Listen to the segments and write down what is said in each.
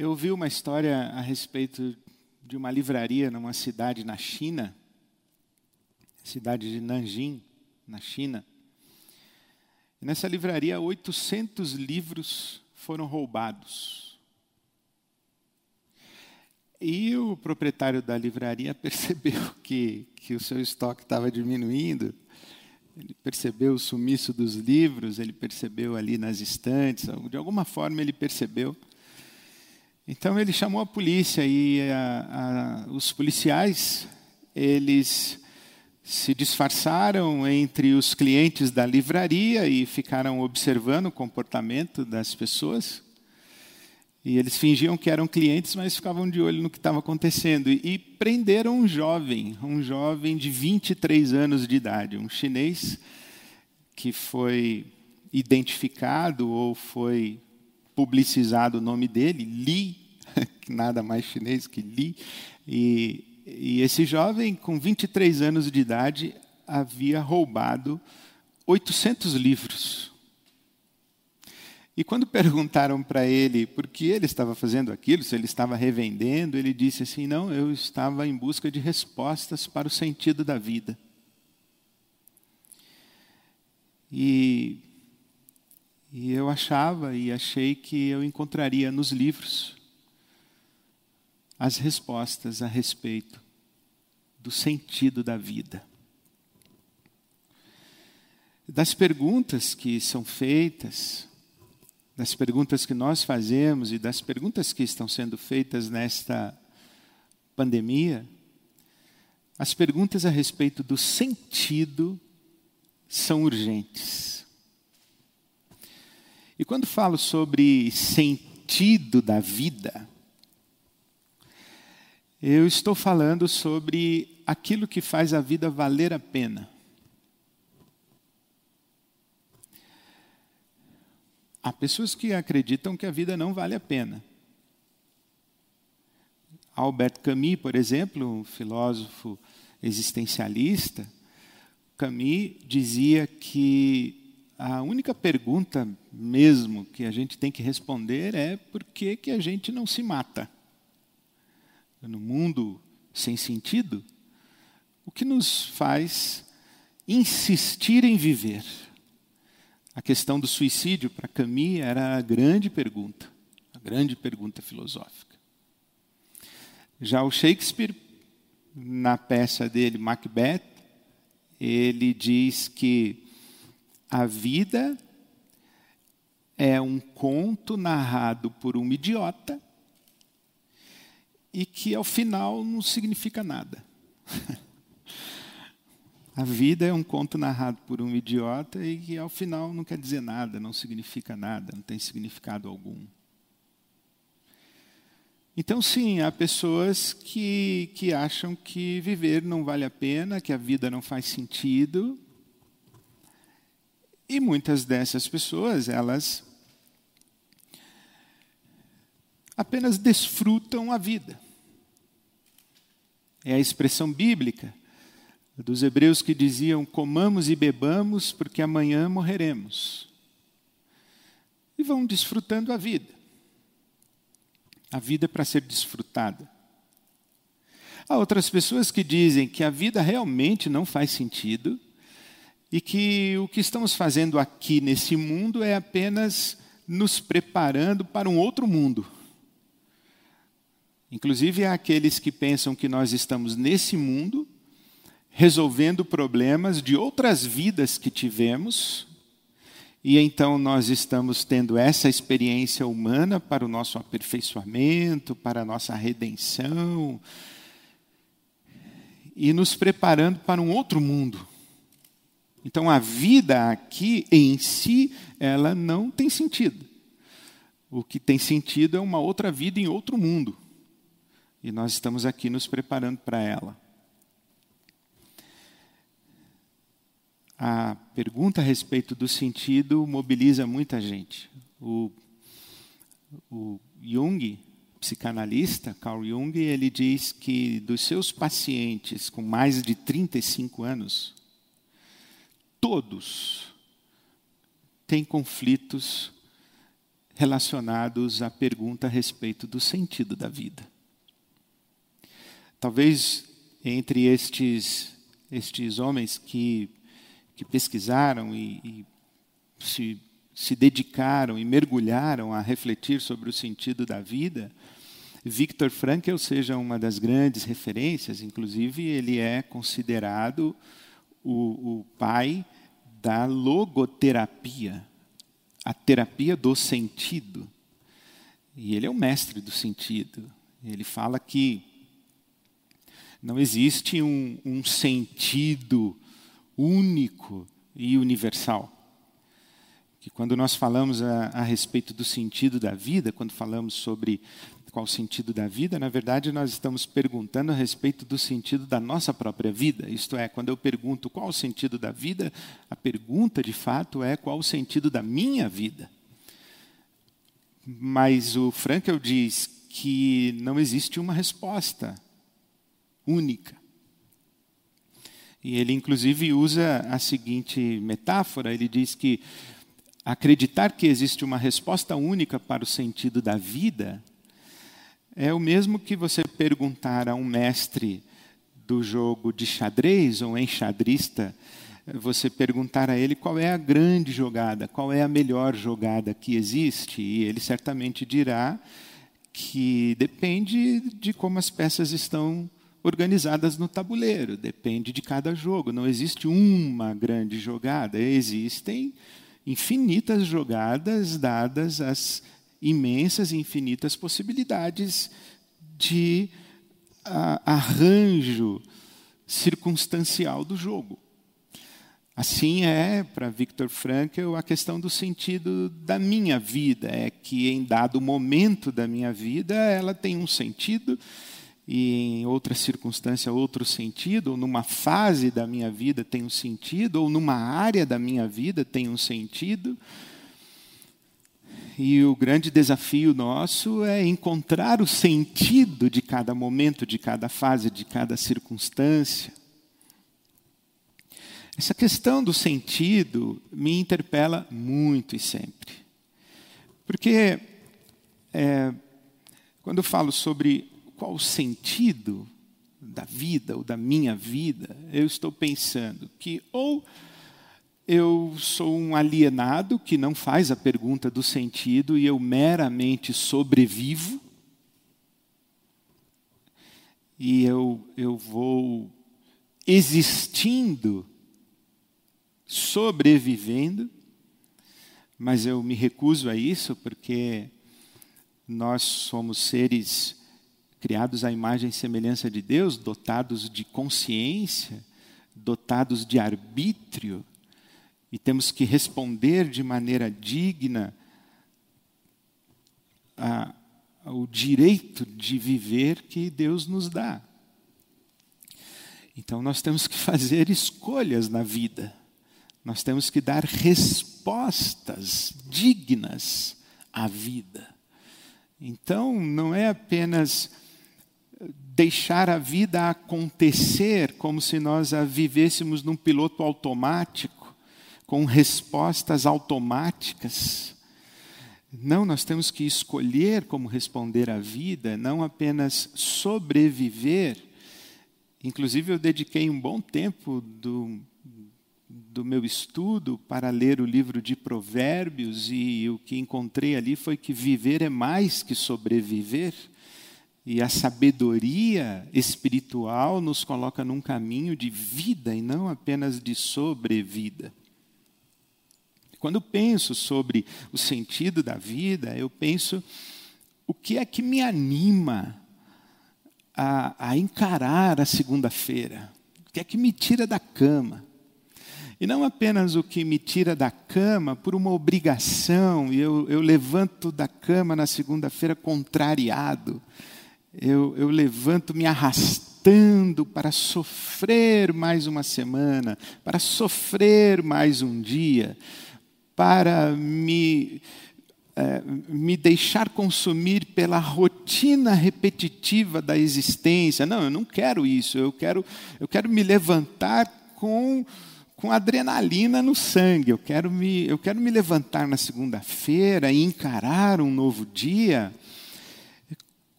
Eu ouvi uma história a respeito de uma livraria numa cidade na China, cidade de Nanjing, na China. E nessa livraria, 800 livros foram roubados. E o proprietário da livraria percebeu que, que o seu estoque estava diminuindo, ele percebeu o sumiço dos livros, ele percebeu ali nas estantes, de alguma forma ele percebeu. Então ele chamou a polícia e a, a, os policiais, eles se disfarçaram entre os clientes da livraria e ficaram observando o comportamento das pessoas. E eles fingiam que eram clientes, mas ficavam de olho no que estava acontecendo. E prenderam um jovem, um jovem de 23 anos de idade, um chinês que foi identificado ou foi publicizado o nome dele, Li, nada mais chinês que Li. E, e esse jovem, com 23 anos de idade, havia roubado 800 livros e quando perguntaram para ele por que ele estava fazendo aquilo, se ele estava revendendo, ele disse assim: Não, eu estava em busca de respostas para o sentido da vida. E, e eu achava e achei que eu encontraria nos livros as respostas a respeito do sentido da vida. Das perguntas que são feitas, das perguntas que nós fazemos e das perguntas que estão sendo feitas nesta pandemia, as perguntas a respeito do sentido são urgentes. E quando falo sobre sentido da vida, eu estou falando sobre aquilo que faz a vida valer a pena. Há pessoas que acreditam que a vida não vale a pena. Albert Camus, por exemplo, um filósofo existencialista, Camus dizia que a única pergunta mesmo que a gente tem que responder é por que, que a gente não se mata? No mundo sem sentido, o que nos faz insistir em viver? A questão do suicídio para Camus era a grande pergunta, a grande pergunta filosófica. Já o Shakespeare, na peça dele Macbeth, ele diz que a vida é um conto narrado por um idiota e que ao final não significa nada. A vida é um conto narrado por um idiota e que ao final não quer dizer nada, não significa nada, não tem significado algum. Então, sim, há pessoas que, que acham que viver não vale a pena, que a vida não faz sentido. E muitas dessas pessoas, elas apenas desfrutam a vida. É a expressão bíblica dos hebreus que diziam: comamos e bebamos, porque amanhã morreremos. E vão desfrutando a vida. A vida é para ser desfrutada. Há outras pessoas que dizem que a vida realmente não faz sentido e que o que estamos fazendo aqui nesse mundo é apenas nos preparando para um outro mundo. Inclusive, há aqueles que pensam que nós estamos nesse mundo resolvendo problemas de outras vidas que tivemos, e então nós estamos tendo essa experiência humana para o nosso aperfeiçoamento, para a nossa redenção, e nos preparando para um outro mundo. Então a vida aqui em si, ela não tem sentido. O que tem sentido é uma outra vida em outro mundo. E nós estamos aqui nos preparando para ela. a pergunta a respeito do sentido mobiliza muita gente. O, o Jung, psicanalista, Carl Jung, ele diz que dos seus pacientes com mais de 35 anos, todos têm conflitos relacionados à pergunta a respeito do sentido da vida. Talvez entre estes, estes homens que, que pesquisaram e, e se, se dedicaram e mergulharam a refletir sobre o sentido da vida, Viktor Frankl seja uma das grandes referências, inclusive ele é considerado o, o pai da logoterapia, a terapia do sentido. E ele é o mestre do sentido. Ele fala que não existe um, um sentido único e universal. Que quando nós falamos a, a respeito do sentido da vida, quando falamos sobre qual o sentido da vida, na verdade nós estamos perguntando a respeito do sentido da nossa própria vida. Isto é, quando eu pergunto qual o sentido da vida, a pergunta de fato é qual o sentido da minha vida. Mas o Frankel diz que não existe uma resposta única. E ele, inclusive, usa a seguinte metáfora: ele diz que acreditar que existe uma resposta única para o sentido da vida é o mesmo que você perguntar a um mestre do jogo de xadrez ou enxadrista, você perguntar a ele qual é a grande jogada, qual é a melhor jogada que existe, e ele certamente dirá que depende de como as peças estão organizadas no tabuleiro, depende de cada jogo. Não existe uma grande jogada, existem infinitas jogadas dadas as imensas e infinitas possibilidades de arranjo circunstancial do jogo. Assim é, para Viktor Frankl, a questão do sentido da minha vida. É que em dado momento da minha vida, ela tem um sentido, e em outra circunstância, outro sentido, ou numa fase da minha vida tem um sentido, ou numa área da minha vida tem um sentido. E o grande desafio nosso é encontrar o sentido de cada momento, de cada fase, de cada circunstância. Essa questão do sentido me interpela muito e sempre. Porque é, quando eu falo sobre qual o sentido da vida ou da minha vida, eu estou pensando que ou eu sou um alienado que não faz a pergunta do sentido e eu meramente sobrevivo. E eu, eu vou existindo, sobrevivendo, mas eu me recuso a isso porque nós somos seres criados à imagem e semelhança de Deus, dotados de consciência, dotados de arbítrio e temos que responder de maneira digna ao direito de viver que Deus nos dá. Então nós temos que fazer escolhas na vida. Nós temos que dar respostas dignas à vida. Então não é apenas deixar a vida acontecer como se nós a vivêssemos num piloto automático com respostas automáticas. Não, nós temos que escolher como responder à vida, não apenas sobreviver. Inclusive, eu dediquei um bom tempo do, do meu estudo para ler o livro de Provérbios, e o que encontrei ali foi que viver é mais que sobreviver. E a sabedoria espiritual nos coloca num caminho de vida e não apenas de sobrevida. Quando penso sobre o sentido da vida, eu penso o que é que me anima a, a encarar a segunda-feira, o que é que me tira da cama. E não apenas o que me tira da cama por uma obrigação, e eu, eu levanto da cama na segunda-feira contrariado, eu, eu levanto me arrastando para sofrer mais uma semana, para sofrer mais um dia, para me, é, me deixar consumir pela rotina repetitiva da existência. Não, eu não quero isso. Eu quero, eu quero me levantar com, com adrenalina no sangue. Eu quero me, eu quero me levantar na segunda-feira e encarar um novo dia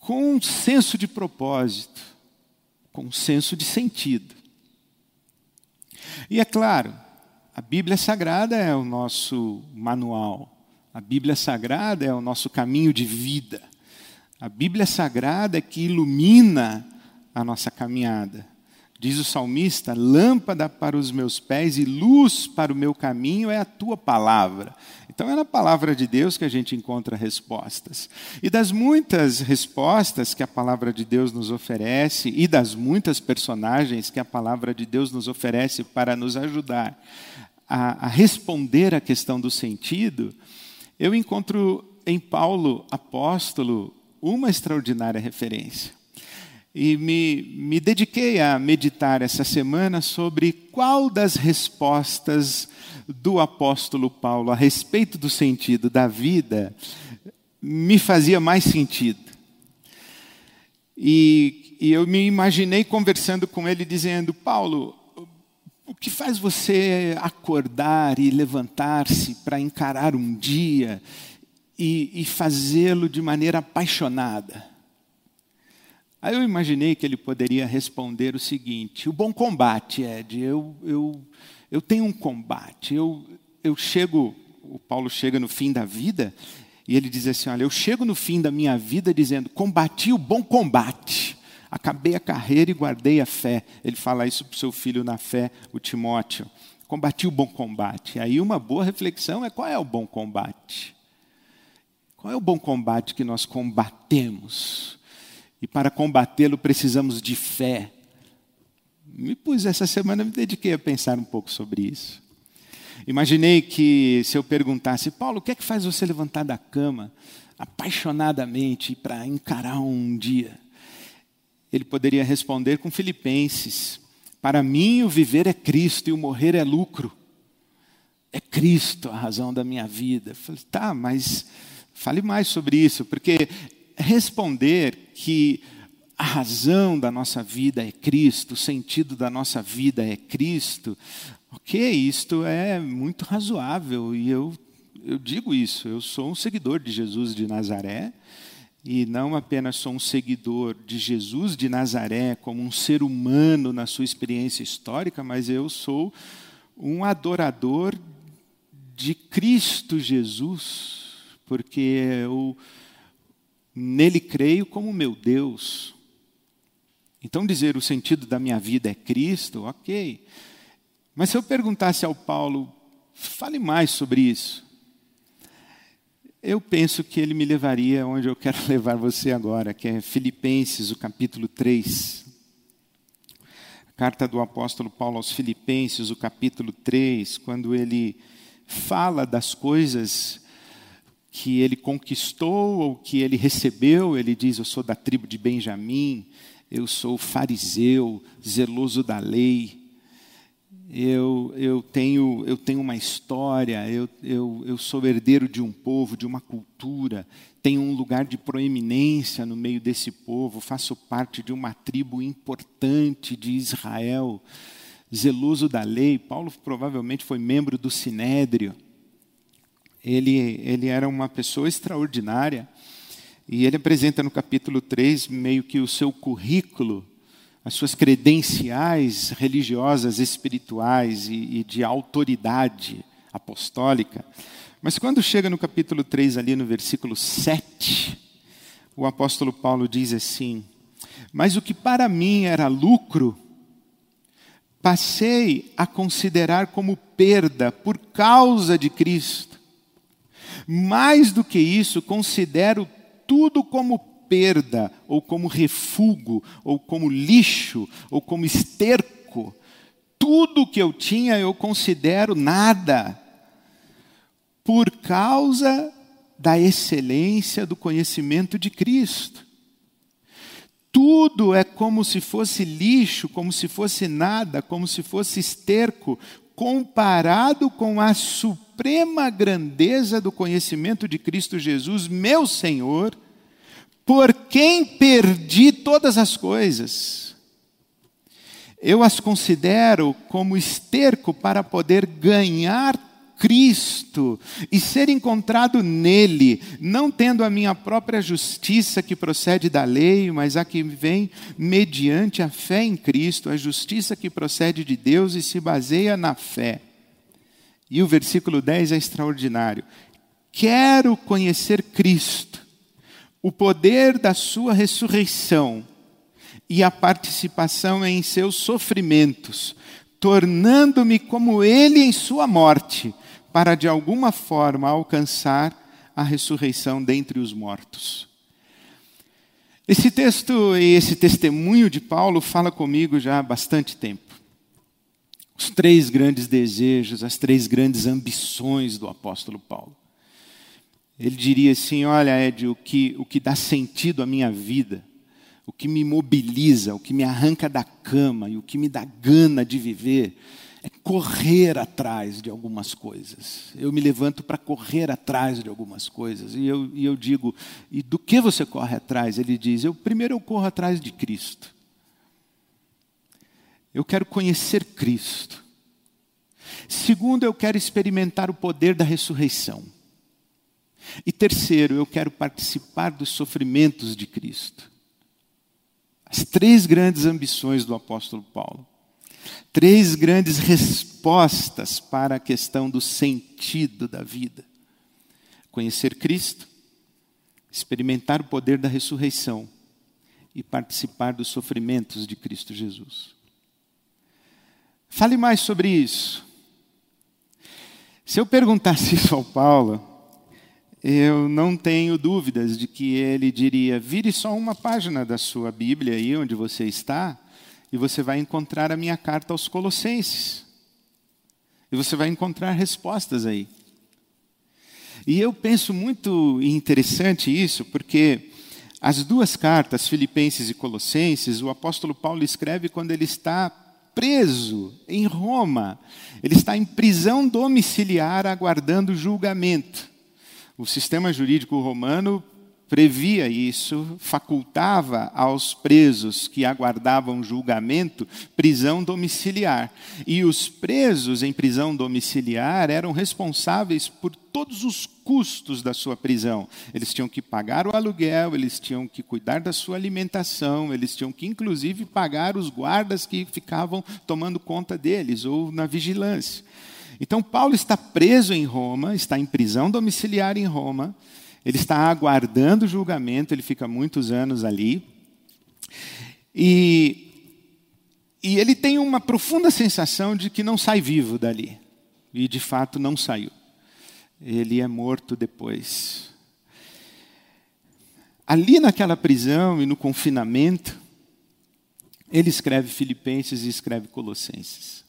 com um senso de propósito, com um senso de sentido. E é claro, a Bíblia Sagrada é o nosso manual, a Bíblia Sagrada é o nosso caminho de vida, a Bíblia Sagrada é que ilumina a nossa caminhada. Diz o salmista: lâmpada para os meus pés e luz para o meu caminho é a tua palavra. Então é na palavra de Deus que a gente encontra respostas. E das muitas respostas que a palavra de Deus nos oferece, e das muitas personagens que a palavra de Deus nos oferece para nos ajudar a, a responder à questão do sentido, eu encontro em Paulo, apóstolo, uma extraordinária referência e me, me dediquei a meditar essa semana sobre qual das respostas do apóstolo Paulo a respeito do sentido da vida me fazia mais sentido. E, e eu me imaginei conversando com ele, dizendo: Paulo, o que faz você acordar e levantar-se para encarar um dia e, e fazê-lo de maneira apaixonada? Aí eu imaginei que ele poderia responder o seguinte: o bom combate, Ed, eu, eu, eu tenho um combate, eu, eu chego, o Paulo chega no fim da vida, e ele diz assim: olha, eu chego no fim da minha vida dizendo, combati o bom combate, acabei a carreira e guardei a fé. Ele fala isso para o seu filho na fé, o Timóteo. Combati o bom combate. Aí uma boa reflexão é qual é o bom combate? Qual é o bom combate que nós combatemos? E para combatê-lo precisamos de fé. Me pus essa semana, me dediquei a pensar um pouco sobre isso. Imaginei que se eu perguntasse, Paulo, o que é que faz você levantar da cama apaixonadamente para encarar um dia? Ele poderia responder com Filipenses: Para mim o viver é Cristo e o morrer é lucro. É Cristo a razão da minha vida. Eu falei, tá, mas fale mais sobre isso, porque responder que a razão da nossa vida é Cristo, o sentido da nossa vida é Cristo, ok, isto é muito razoável e eu, eu digo isso, eu sou um seguidor de Jesus de Nazaré e não apenas sou um seguidor de Jesus de Nazaré como um ser humano na sua experiência histórica, mas eu sou um adorador de Cristo Jesus, porque eu Nele creio como meu Deus. Então, dizer o sentido da minha vida é Cristo, ok. Mas se eu perguntasse ao Paulo, fale mais sobre isso, eu penso que ele me levaria onde eu quero levar você agora, que é Filipenses, o capítulo 3. A carta do apóstolo Paulo aos Filipenses, o capítulo 3, quando ele fala das coisas que ele conquistou ou que ele recebeu, ele diz: Eu sou da tribo de Benjamim, eu sou fariseu, zeloso da lei, eu, eu, tenho, eu tenho uma história, eu, eu, eu sou herdeiro de um povo, de uma cultura, tenho um lugar de proeminência no meio desse povo, faço parte de uma tribo importante de Israel, zeloso da lei. Paulo provavelmente foi membro do Sinédrio ele, ele era uma pessoa extraordinária. E ele apresenta no capítulo 3 meio que o seu currículo, as suas credenciais religiosas, espirituais e, e de autoridade apostólica. Mas quando chega no capítulo 3, ali no versículo 7, o apóstolo Paulo diz assim: Mas o que para mim era lucro, passei a considerar como perda por causa de Cristo. Mais do que isso, considero tudo como perda, ou como refúgio, ou como lixo, ou como esterco. Tudo que eu tinha eu considero nada, por causa da excelência do conhecimento de Cristo. Tudo é como se fosse lixo, como se fosse nada, como se fosse esterco, comparado com a suprema grandeza do conhecimento de Cristo Jesus, meu Senhor, por quem perdi todas as coisas. eu as considero como esterco para poder ganhar Cristo e ser encontrado nele, não tendo a minha própria justiça que procede da lei, mas a que vem mediante a fé em Cristo, a justiça que procede de Deus e se baseia na fé. E o versículo 10 é extraordinário. Quero conhecer Cristo, o poder da sua ressurreição e a participação em seus sofrimentos, tornando-me como ele em sua morte para de alguma forma alcançar a ressurreição dentre os mortos. Esse texto e esse testemunho de Paulo fala comigo já há bastante tempo. Os três grandes desejos, as três grandes ambições do apóstolo Paulo. Ele diria assim: Olha, Ed, o que, o que dá sentido à minha vida, o que me mobiliza, o que me arranca da cama e o que me dá gana de viver, é correr atrás de algumas coisas. Eu me levanto para correr atrás de algumas coisas. E eu, e eu digo, e do que você corre atrás? Ele diz, eu primeiro eu corro atrás de Cristo. Eu quero conhecer Cristo. Segundo, eu quero experimentar o poder da ressurreição. E terceiro, eu quero participar dos sofrimentos de Cristo. As três grandes ambições do apóstolo Paulo. Três grandes respostas para a questão do sentido da vida: conhecer Cristo, experimentar o poder da ressurreição e participar dos sofrimentos de Cristo Jesus. Fale mais sobre isso. Se eu perguntasse isso ao Paulo, eu não tenho dúvidas de que ele diria: vire só uma página da sua Bíblia aí onde você está e você vai encontrar a minha carta aos Colossenses. E você vai encontrar respostas aí. E eu penso muito interessante isso, porque as duas cartas, Filipenses e Colossenses, o apóstolo Paulo escreve quando ele está preso em Roma. Ele está em prisão domiciliar aguardando julgamento. O sistema jurídico romano previa isso, facultava aos presos que aguardavam julgamento prisão domiciliar. E os presos em prisão domiciliar eram responsáveis por todos os custos da sua prisão. Eles tinham que pagar o aluguel, eles tinham que cuidar da sua alimentação, eles tinham que, inclusive, pagar os guardas que ficavam tomando conta deles ou na vigilância. Então, Paulo está preso em Roma, está em prisão domiciliar em Roma ele está aguardando o julgamento, ele fica muitos anos ali. E, e ele tem uma profunda sensação de que não sai vivo dali. E de fato não saiu. Ele é morto depois. Ali naquela prisão e no confinamento, ele escreve Filipenses e escreve Colossenses.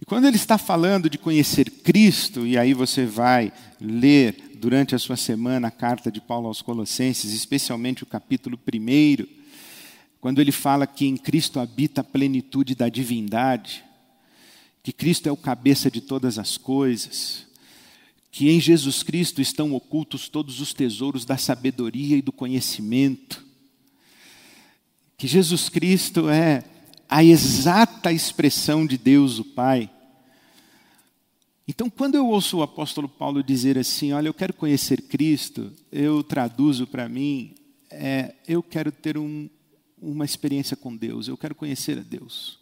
E quando ele está falando de conhecer Cristo, e aí você vai ler durante a sua semana a carta de Paulo aos Colossenses, especialmente o capítulo 1, quando ele fala que em Cristo habita a plenitude da divindade, que Cristo é o cabeça de todas as coisas, que em Jesus Cristo estão ocultos todos os tesouros da sabedoria e do conhecimento, que Jesus Cristo é a exata expressão de Deus o Pai então, quando eu ouço o apóstolo Paulo dizer assim, olha, eu quero conhecer Cristo, eu traduzo para mim, é, eu quero ter um, uma experiência com Deus, eu quero conhecer a Deus.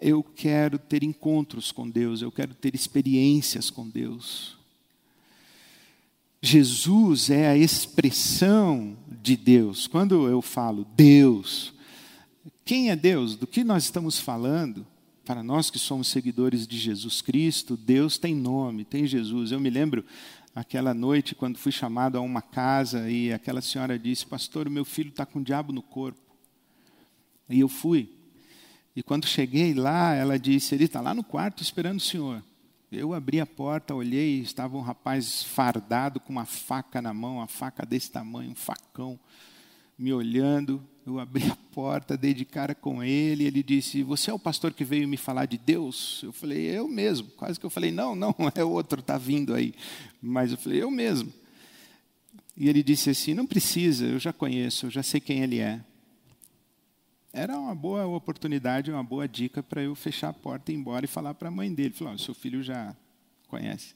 Eu quero ter encontros com Deus, eu quero ter experiências com Deus. Jesus é a expressão de Deus. Quando eu falo Deus, quem é Deus? Do que nós estamos falando? para nós que somos seguidores de Jesus Cristo, Deus tem nome, tem Jesus. Eu me lembro aquela noite quando fui chamado a uma casa e aquela senhora disse: Pastor, meu filho está com o diabo no corpo. E eu fui. E quando cheguei lá, ela disse: Ele está lá no quarto esperando o senhor. Eu abri a porta, olhei, estava um rapaz fardado com uma faca na mão, uma faca desse tamanho, um facão, me olhando. Eu abri a porta, dei de cara com ele, ele disse: Você é o pastor que veio me falar de Deus? Eu falei: Eu mesmo. Quase que eu falei: Não, não, é outro, está vindo aí. Mas eu falei: Eu mesmo. E ele disse assim: Não precisa, eu já conheço, eu já sei quem ele é. era uma boa oportunidade, uma boa dica para eu fechar a porta, ir embora e falar para a mãe dele. Falou: oh, seu filho já conhece.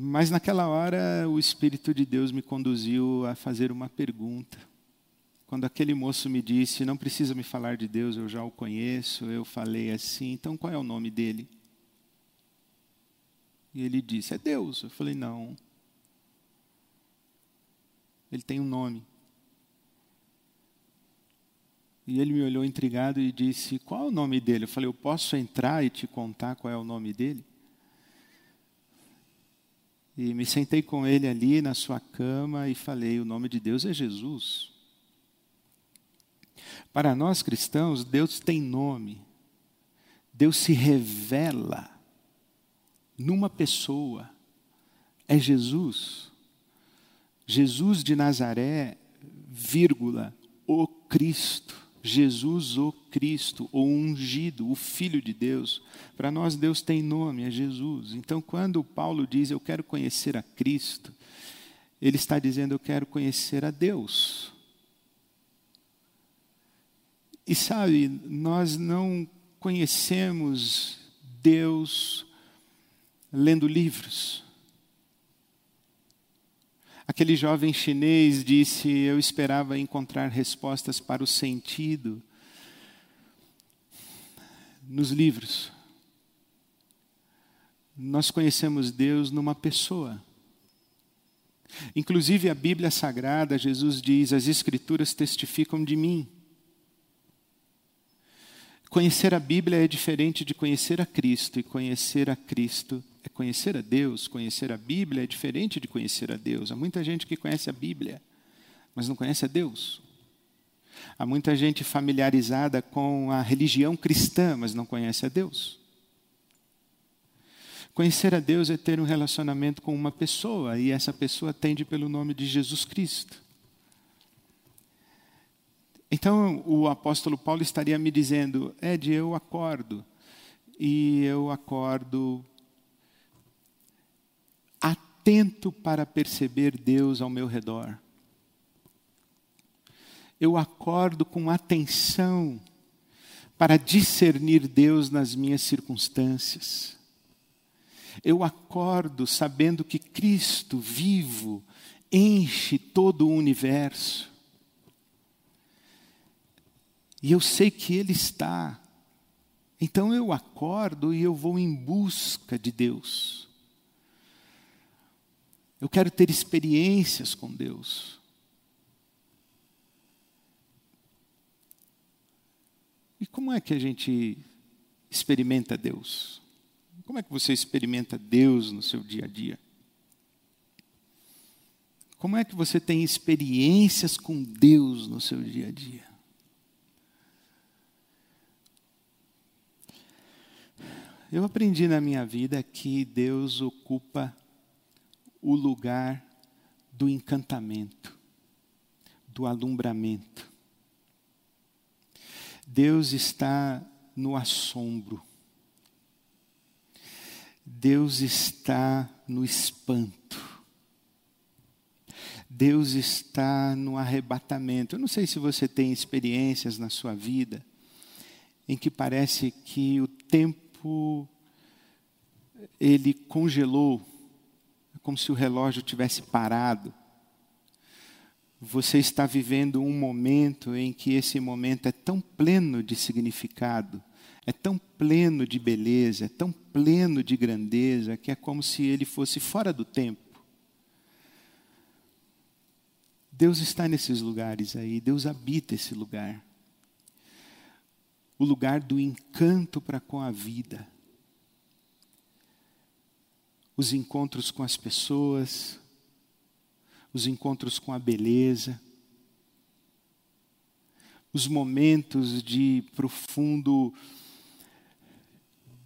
Mas naquela hora o Espírito de Deus me conduziu a fazer uma pergunta. Quando aquele moço me disse, não precisa me falar de Deus, eu já o conheço, eu falei assim, então qual é o nome dele? E ele disse, é Deus. Eu falei, não. Ele tem um nome. E ele me olhou intrigado e disse, qual é o nome dele? Eu falei, eu posso entrar e te contar qual é o nome dele? E me sentei com ele ali na sua cama e falei: o nome de Deus é Jesus. Para nós cristãos, Deus tem nome. Deus se revela numa pessoa. É Jesus. Jesus de Nazaré, vírgula, o Cristo. Jesus o Cristo, o ungido, o Filho de Deus. Para nós, Deus tem nome, é Jesus. Então, quando Paulo diz eu quero conhecer a Cristo, ele está dizendo eu quero conhecer a Deus. E sabe, nós não conhecemos Deus lendo livros. Aquele jovem chinês disse: Eu esperava encontrar respostas para o sentido nos livros. Nós conhecemos Deus numa pessoa. Inclusive a Bíblia Sagrada, Jesus diz: As Escrituras testificam de mim. Conhecer a Bíblia é diferente de conhecer a Cristo, e conhecer a Cristo conhecer a Deus. Conhecer a Bíblia é diferente de conhecer a Deus. Há muita gente que conhece a Bíblia, mas não conhece a Deus. Há muita gente familiarizada com a religião cristã, mas não conhece a Deus. Conhecer a Deus é ter um relacionamento com uma pessoa, e essa pessoa atende pelo nome de Jesus Cristo. Então o apóstolo Paulo estaria me dizendo: Ed, eu acordo, e eu acordo atento para perceber Deus ao meu redor. Eu acordo com atenção para discernir Deus nas minhas circunstâncias. Eu acordo sabendo que Cristo vivo enche todo o universo. E eu sei que Ele está. Então eu acordo e eu vou em busca de Deus. Eu quero ter experiências com Deus. E como é que a gente experimenta Deus? Como é que você experimenta Deus no seu dia a dia? Como é que você tem experiências com Deus no seu dia a dia? Eu aprendi na minha vida que Deus ocupa o lugar do encantamento, do alumbramento. Deus está no assombro. Deus está no espanto. Deus está no arrebatamento. Eu não sei se você tem experiências na sua vida em que parece que o tempo tempo ele congelou, como se o relógio tivesse parado. Você está vivendo um momento em que esse momento é tão pleno de significado, é tão pleno de beleza, é tão pleno de grandeza, que é como se ele fosse fora do tempo. Deus está nesses lugares aí, Deus habita esse lugar o lugar do encanto para com a vida. Os encontros com as pessoas, os encontros com a beleza, os momentos de profundo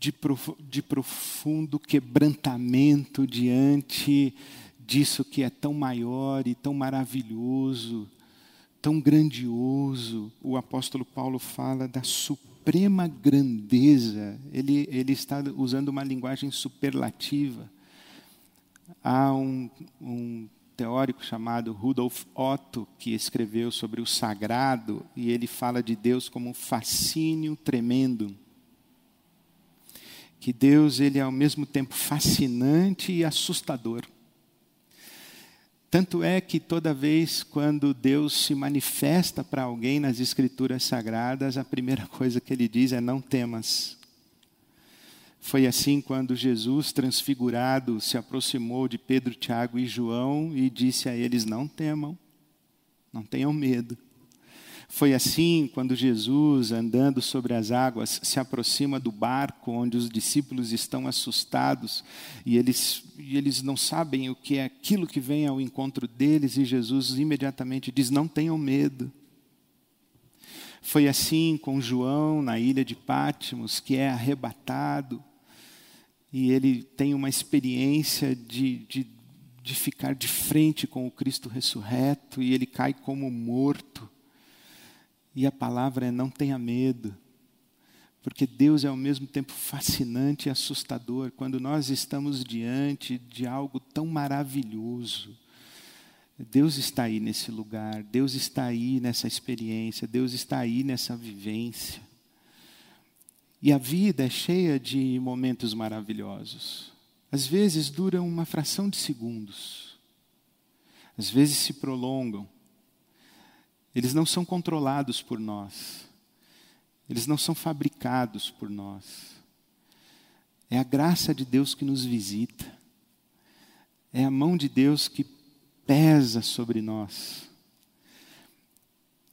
de, prof, de profundo quebrantamento diante disso que é tão maior e tão maravilhoso tão grandioso, o apóstolo Paulo fala da suprema grandeza, ele, ele está usando uma linguagem superlativa. Há um, um teórico chamado Rudolf Otto, que escreveu sobre o sagrado, e ele fala de Deus como um fascínio tremendo. Que Deus ele é ao mesmo tempo fascinante e assustador. Tanto é que toda vez quando Deus se manifesta para alguém nas escrituras sagradas, a primeira coisa que ele diz é: não temas. Foi assim quando Jesus, transfigurado, se aproximou de Pedro, Tiago e João e disse a eles: Não temam, não tenham medo. Foi assim quando Jesus, andando sobre as águas, se aproxima do barco onde os discípulos estão assustados e eles, e eles não sabem o que é aquilo que vem ao encontro deles, e Jesus imediatamente diz: Não tenham medo. Foi assim com João na ilha de Pátimos, que é arrebatado e ele tem uma experiência de, de, de ficar de frente com o Cristo ressurreto e ele cai como morto. E a palavra é: não tenha medo, porque Deus é ao mesmo tempo fascinante e assustador quando nós estamos diante de algo tão maravilhoso. Deus está aí nesse lugar, Deus está aí nessa experiência, Deus está aí nessa vivência. E a vida é cheia de momentos maravilhosos. Às vezes duram uma fração de segundos. Às vezes se prolongam. Eles não são controlados por nós. Eles não são fabricados por nós. É a graça de Deus que nos visita. É a mão de Deus que pesa sobre nós.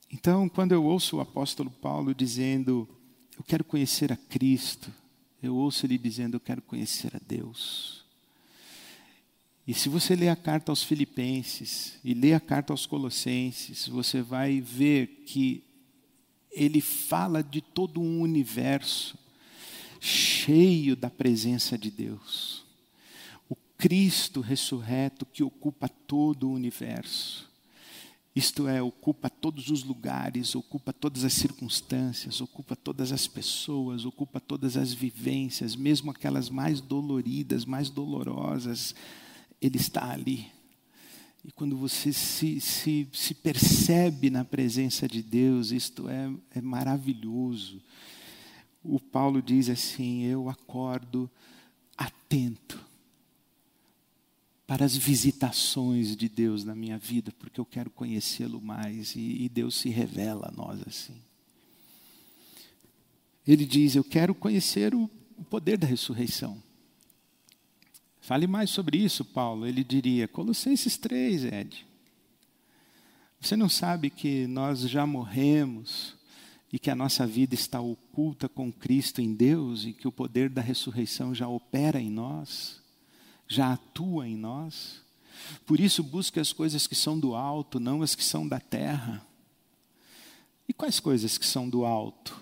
Então, quando eu ouço o apóstolo Paulo dizendo, eu quero conhecer a Cristo. Eu ouço ele dizendo: Eu quero conhecer a Deus. E se você ler a carta aos Filipenses e ler a carta aos Colossenses, você vai ver que ele fala de todo um universo cheio da presença de Deus. O Cristo ressurreto que ocupa todo o universo. Isto é, ocupa todos os lugares, ocupa todas as circunstâncias, ocupa todas as pessoas, ocupa todas as vivências, mesmo aquelas mais doloridas, mais dolorosas, Ele está ali. E quando você se, se, se percebe na presença de Deus, isto é, é maravilhoso. O Paulo diz assim: Eu acordo atento para as visitações de Deus na minha vida, porque eu quero conhecê-lo mais e, e, Deus se revela a nós assim. Ele diz: Eu quero conhecer o, o poder da ressurreição. Fale mais sobre isso, Paulo. Ele diria: Colossenses 3, Ed. Você não sabe que nós já morremos e que a nossa vida está oculta com Cristo em Deus e que o poder da ressurreição já opera em nós? Já atua em nós. Por isso, busque as coisas que são do alto, não as que são da terra. E quais coisas que são do alto?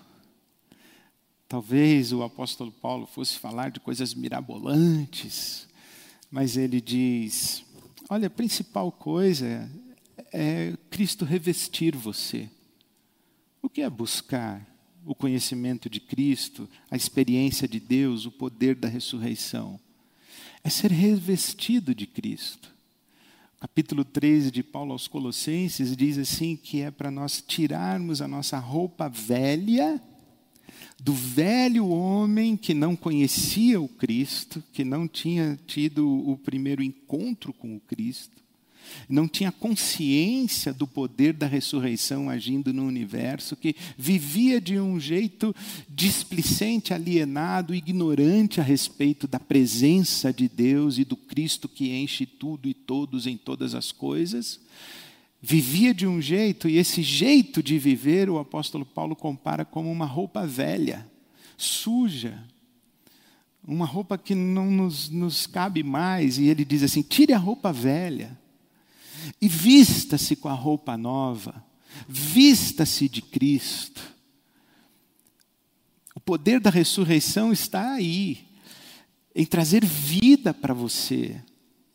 Talvez o apóstolo Paulo fosse falar de coisas mirabolantes, mas ele diz: olha, a principal coisa é Cristo revestir você. O que é buscar? O conhecimento de Cristo, a experiência de Deus, o poder da ressurreição é ser revestido de Cristo. Capítulo 13 de Paulo aos Colossenses diz assim que é para nós tirarmos a nossa roupa velha do velho homem que não conhecia o Cristo, que não tinha tido o primeiro encontro com o Cristo, não tinha consciência do poder da ressurreição agindo no universo, que vivia de um jeito displicente, alienado, ignorante a respeito da presença de Deus e do Cristo que enche tudo e todos em todas as coisas. Vivia de um jeito, e esse jeito de viver o apóstolo Paulo compara como uma roupa velha, suja, uma roupa que não nos, nos cabe mais, e ele diz assim: tire a roupa velha e vista-se com a roupa nova, vista-se de Cristo. O poder da ressurreição está aí, em trazer vida para você.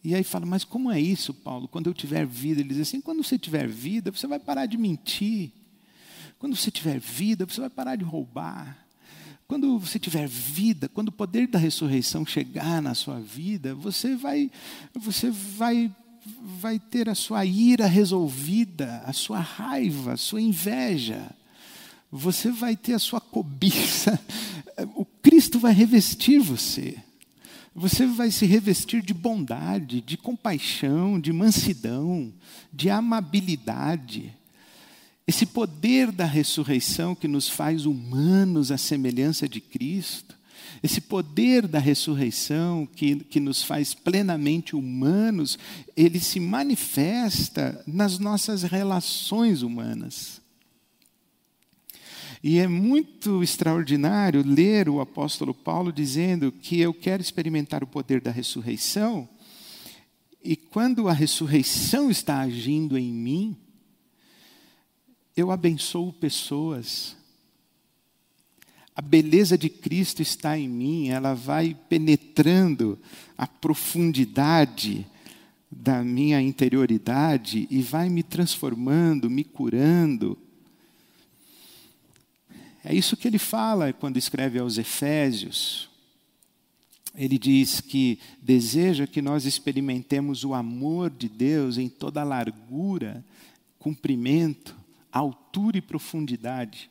E aí fala, mas como é isso, Paulo? Quando eu tiver vida, ele diz assim: quando você tiver vida, você vai parar de mentir. Quando você tiver vida, você vai parar de roubar. Quando você tiver vida, quando o poder da ressurreição chegar na sua vida, você vai, você vai vai ter a sua ira resolvida, a sua raiva, a sua inveja. Você vai ter a sua cobiça. O Cristo vai revestir você. Você vai se revestir de bondade, de compaixão, de mansidão, de amabilidade. Esse poder da ressurreição que nos faz humanos à semelhança de Cristo, esse poder da ressurreição que, que nos faz plenamente humanos, ele se manifesta nas nossas relações humanas. E é muito extraordinário ler o apóstolo Paulo dizendo que eu quero experimentar o poder da ressurreição, e quando a ressurreição está agindo em mim, eu abençoo pessoas. A beleza de Cristo está em mim, ela vai penetrando a profundidade da minha interioridade e vai me transformando, me curando. É isso que ele fala quando escreve aos Efésios. Ele diz que deseja que nós experimentemos o amor de Deus em toda a largura, comprimento, altura e profundidade,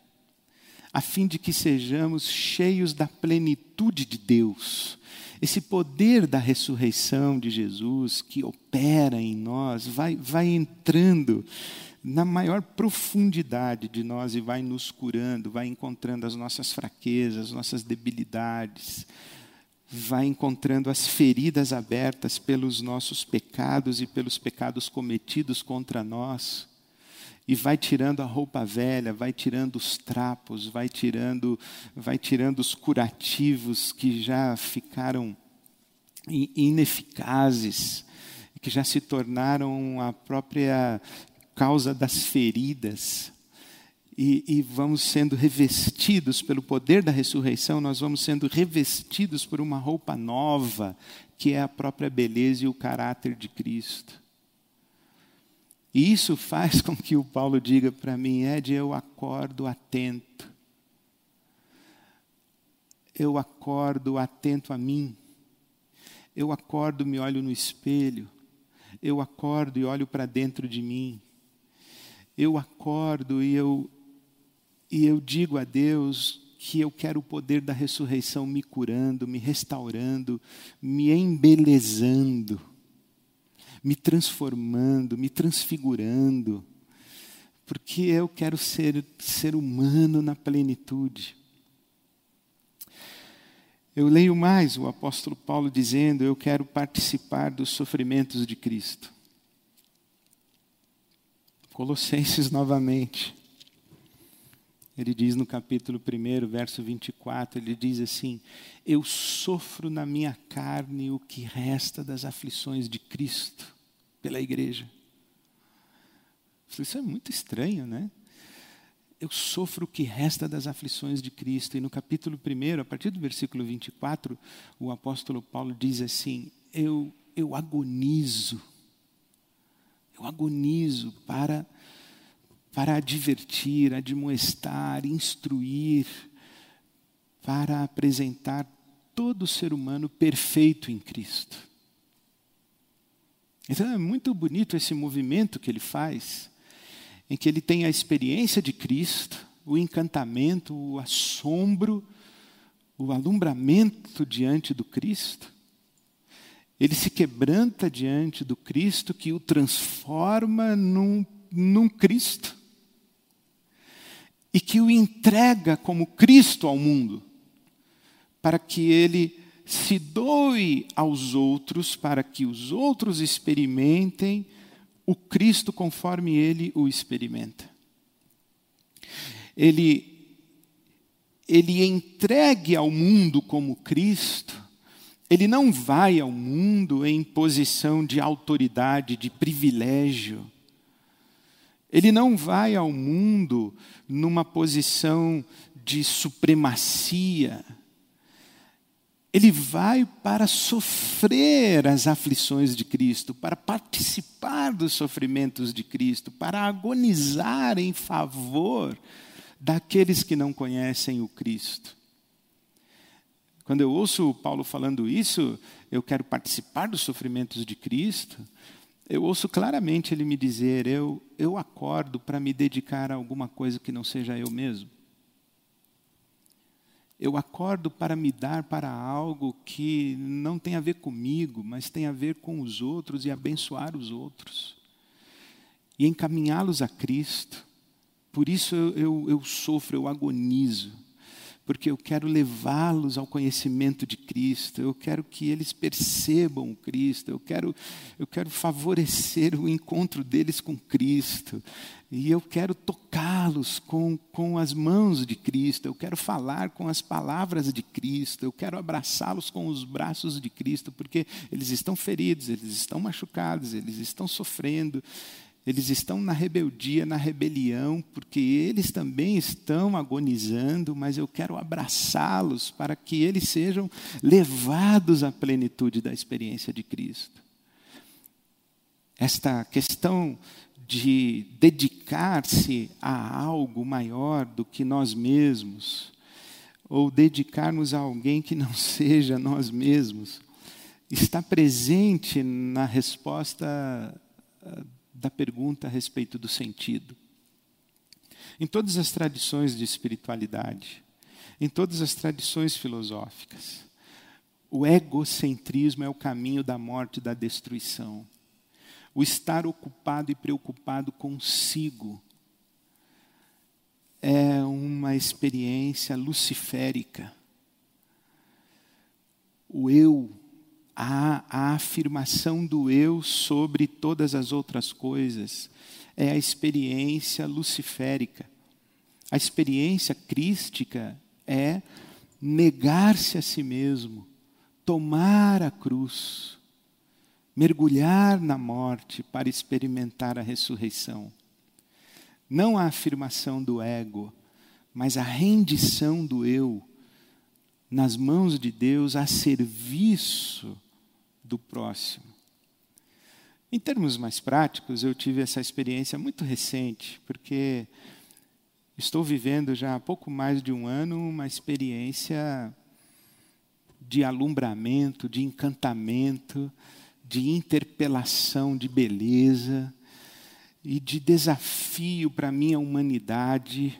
a fim de que sejamos cheios da plenitude de Deus. Esse poder da ressurreição de Jesus que opera em nós vai, vai entrando na maior profundidade de nós e vai nos curando, vai encontrando as nossas fraquezas, as nossas debilidades, vai encontrando as feridas abertas pelos nossos pecados e pelos pecados cometidos contra nós e vai tirando a roupa velha, vai tirando os trapos, vai tirando, vai tirando os curativos que já ficaram ineficazes, que já se tornaram a própria causa das feridas. E, e, vamos sendo revestidos pelo poder da ressurreição, nós vamos sendo revestidos por uma roupa nova, que é a própria beleza e o caráter de Cristo. E isso faz com que o Paulo diga para mim, Ed, eu acordo atento. Eu acordo atento a mim. Eu acordo, me olho no espelho. Eu acordo e olho para dentro de mim. Eu acordo e eu e eu digo a Deus que eu quero o poder da ressurreição me curando, me restaurando, me embelezando me transformando, me transfigurando, porque eu quero ser ser humano na plenitude. Eu leio mais o apóstolo Paulo dizendo: Eu quero participar dos sofrimentos de Cristo. Colossenses novamente. Ele diz no capítulo 1, verso 24, ele diz assim: Eu sofro na minha carne o que resta das aflições de Cristo pela igreja. Isso é muito estranho, né? Eu sofro o que resta das aflições de Cristo. E no capítulo 1, a partir do versículo 24, o apóstolo Paulo diz assim: Eu, eu agonizo, eu agonizo para, para advertir, admoestar, instruir, para apresentar todo ser humano perfeito em Cristo. Então é muito bonito esse movimento que ele faz, em que ele tem a experiência de Cristo, o encantamento, o assombro, o alumbramento diante do Cristo. Ele se quebranta diante do Cristo que o transforma num, num Cristo e que o entrega como Cristo ao mundo, para que ele se doe aos outros para que os outros experimentem o Cristo conforme ele o experimenta. Ele ele entregue ao mundo como Cristo, ele não vai ao mundo em posição de autoridade, de privilégio. Ele não vai ao mundo numa posição de supremacia ele vai para sofrer as aflições de Cristo, para participar dos sofrimentos de Cristo, para agonizar em favor daqueles que não conhecem o Cristo. Quando eu ouço Paulo falando isso, eu quero participar dos sofrimentos de Cristo, eu ouço claramente ele me dizer: eu, eu acordo para me dedicar a alguma coisa que não seja eu mesmo. Eu acordo para me dar para algo que não tem a ver comigo, mas tem a ver com os outros e abençoar os outros. E encaminhá-los a Cristo. Por isso eu, eu, eu sofro, eu agonizo porque eu quero levá-los ao conhecimento de Cristo, eu quero que eles percebam o Cristo, eu quero, eu quero favorecer o encontro deles com Cristo, e eu quero tocá-los com, com as mãos de Cristo, eu quero falar com as palavras de Cristo, eu quero abraçá-los com os braços de Cristo, porque eles estão feridos, eles estão machucados, eles estão sofrendo, eles estão na rebeldia, na rebelião, porque eles também estão agonizando, mas eu quero abraçá-los para que eles sejam levados à plenitude da experiência de Cristo. Esta questão de dedicar-se a algo maior do que nós mesmos, ou dedicarmos a alguém que não seja nós mesmos, está presente na resposta ah, da pergunta a respeito do sentido. Em todas as tradições de espiritualidade, em todas as tradições filosóficas, o egocentrismo é o caminho da morte e da destruição. O estar ocupado e preocupado consigo é uma experiência luciférica. O eu a, a afirmação do eu sobre todas as outras coisas. É a experiência luciférica. A experiência crística é negar-se a si mesmo, tomar a cruz, mergulhar na morte para experimentar a ressurreição. Não a afirmação do ego, mas a rendição do eu nas mãos de Deus a serviço do próximo. Em termos mais práticos, eu tive essa experiência muito recente, porque estou vivendo já há pouco mais de um ano uma experiência de alumbramento, de encantamento, de interpelação de beleza e de desafio para a minha humanidade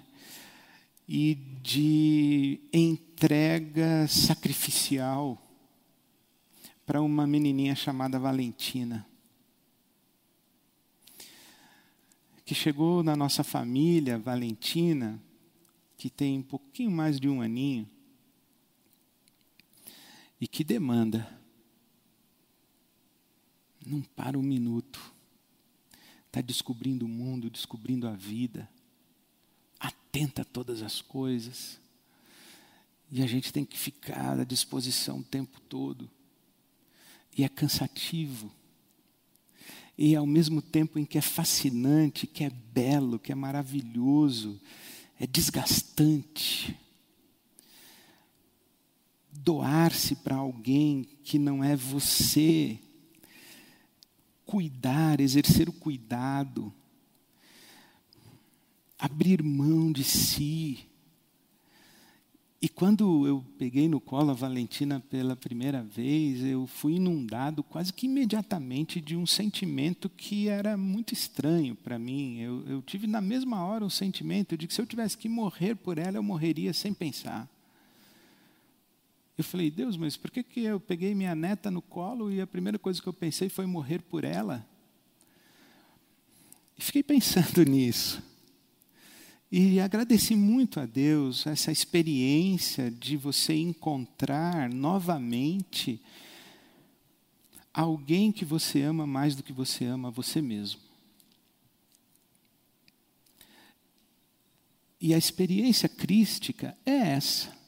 e de entrega sacrificial para uma menininha chamada Valentina. Que chegou na nossa família, Valentina, que tem um pouquinho mais de um aninho, e que demanda. Não para um minuto. Está descobrindo o mundo, descobrindo a vida. Atenta a todas as coisas. E a gente tem que ficar à disposição o tempo todo. E é cansativo. E ao mesmo tempo em que é fascinante, que é belo, que é maravilhoso, é desgastante. Doar-se para alguém que não é você, cuidar, exercer o cuidado, abrir mão de si, e quando eu peguei no colo a Valentina pela primeira vez, eu fui inundado quase que imediatamente de um sentimento que era muito estranho para mim. Eu, eu, tive na mesma hora um sentimento de que se eu tivesse que morrer por ela, eu morreria sem pensar. Eu falei, Deus, mas por que, que eu peguei minha neta no colo e a primeira coisa que eu pensei foi morrer por ela? E fiquei pensando nisso. E agradeci muito a Deus essa experiência de você encontrar novamente alguém que você ama mais do que você ama você mesmo. E a experiência crística é essa.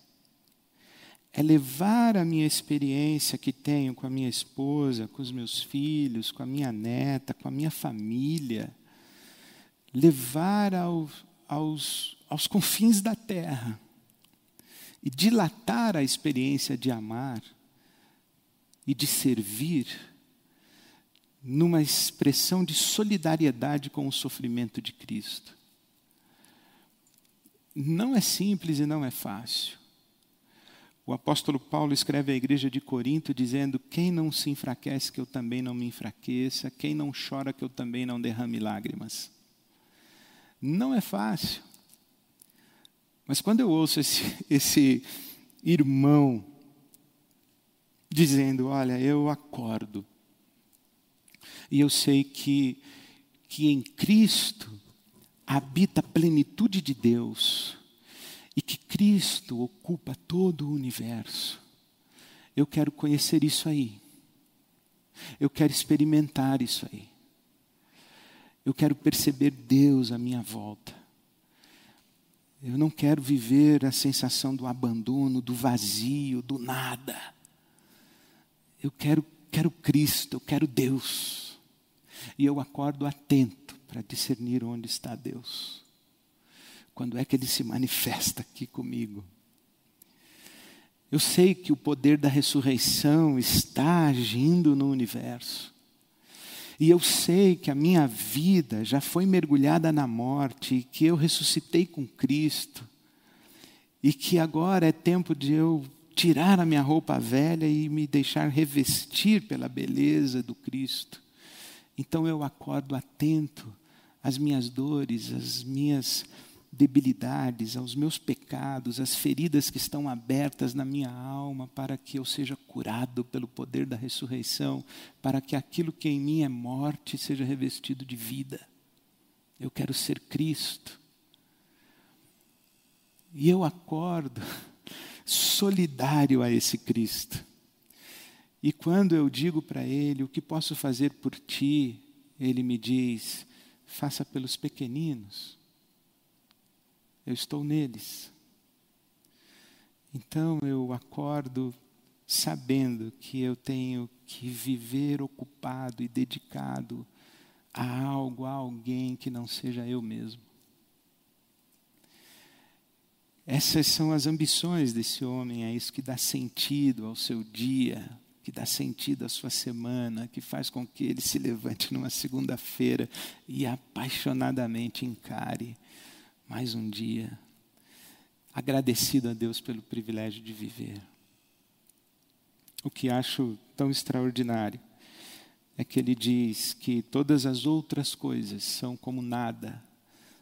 É levar a minha experiência que tenho com a minha esposa, com os meus filhos, com a minha neta, com a minha família, levar ao, aos, aos confins da terra e dilatar a experiência de amar e de servir numa expressão de solidariedade com o sofrimento de Cristo. Não é simples e não é fácil. O apóstolo Paulo escreve à igreja de Corinto dizendo: Quem não se enfraquece, que eu também não me enfraqueça, quem não chora, que eu também não derrame lágrimas. Não é fácil. Mas quando eu ouço esse, esse irmão dizendo: Olha, eu acordo, e eu sei que, que em Cristo habita a plenitude de Deus, e que Cristo ocupa todo o universo. Eu quero conhecer isso aí. Eu quero experimentar isso aí. Eu quero perceber Deus à minha volta. Eu não quero viver a sensação do abandono, do vazio, do nada. Eu quero, quero Cristo, eu quero Deus. E eu acordo atento para discernir onde está Deus. Quando é que ele se manifesta aqui comigo? Eu sei que o poder da ressurreição está agindo no universo. E eu sei que a minha vida já foi mergulhada na morte, e que eu ressuscitei com Cristo, e que agora é tempo de eu tirar a minha roupa velha e me deixar revestir pela beleza do Cristo. Então eu acordo atento às minhas dores, às minhas debilidades, aos meus pecados, às feridas que estão abertas na minha alma, para que eu seja curado pelo poder da ressurreição, para que aquilo que em mim é morte seja revestido de vida. Eu quero ser Cristo. E eu acordo solidário a esse Cristo. E quando eu digo para Ele, o que posso fazer por ti, Ele me diz, faça pelos pequeninos eu estou neles. Então eu acordo sabendo que eu tenho que viver ocupado e dedicado a algo, a alguém que não seja eu mesmo. Essas são as ambições desse homem, é isso que dá sentido ao seu dia, que dá sentido à sua semana, que faz com que ele se levante numa segunda-feira e apaixonadamente encare mais um dia, agradecido a Deus pelo privilégio de viver. O que acho tão extraordinário é que ele diz que todas as outras coisas são como nada,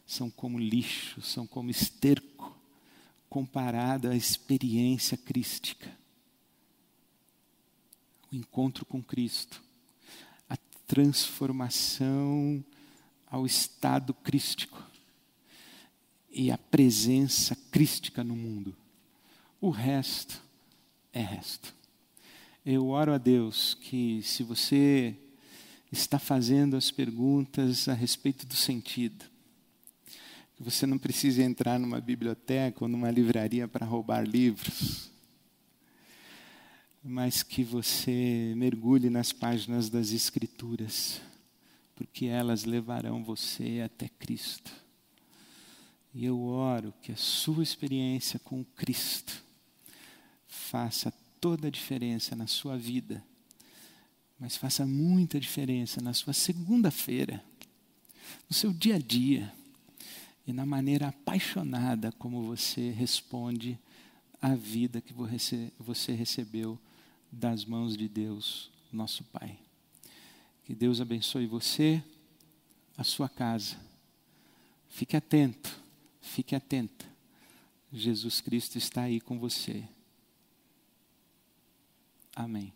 são como lixo, são como esterco, comparado à experiência crística. O encontro com Cristo, a transformação ao estado crístico e a presença crística no mundo. O resto é resto. Eu oro a Deus que, se você está fazendo as perguntas a respeito do sentido, que você não precise entrar numa biblioteca ou numa livraria para roubar livros, mas que você mergulhe nas páginas das Escrituras, porque elas levarão você até Cristo. E eu oro que a sua experiência com Cristo faça toda a diferença na sua vida, mas faça muita diferença na sua segunda-feira, no seu dia a dia e na maneira apaixonada como você responde à vida que você recebeu das mãos de Deus, nosso Pai. Que Deus abençoe você, a sua casa. Fique atento Fique atenta. Jesus Cristo está aí com você. Amém.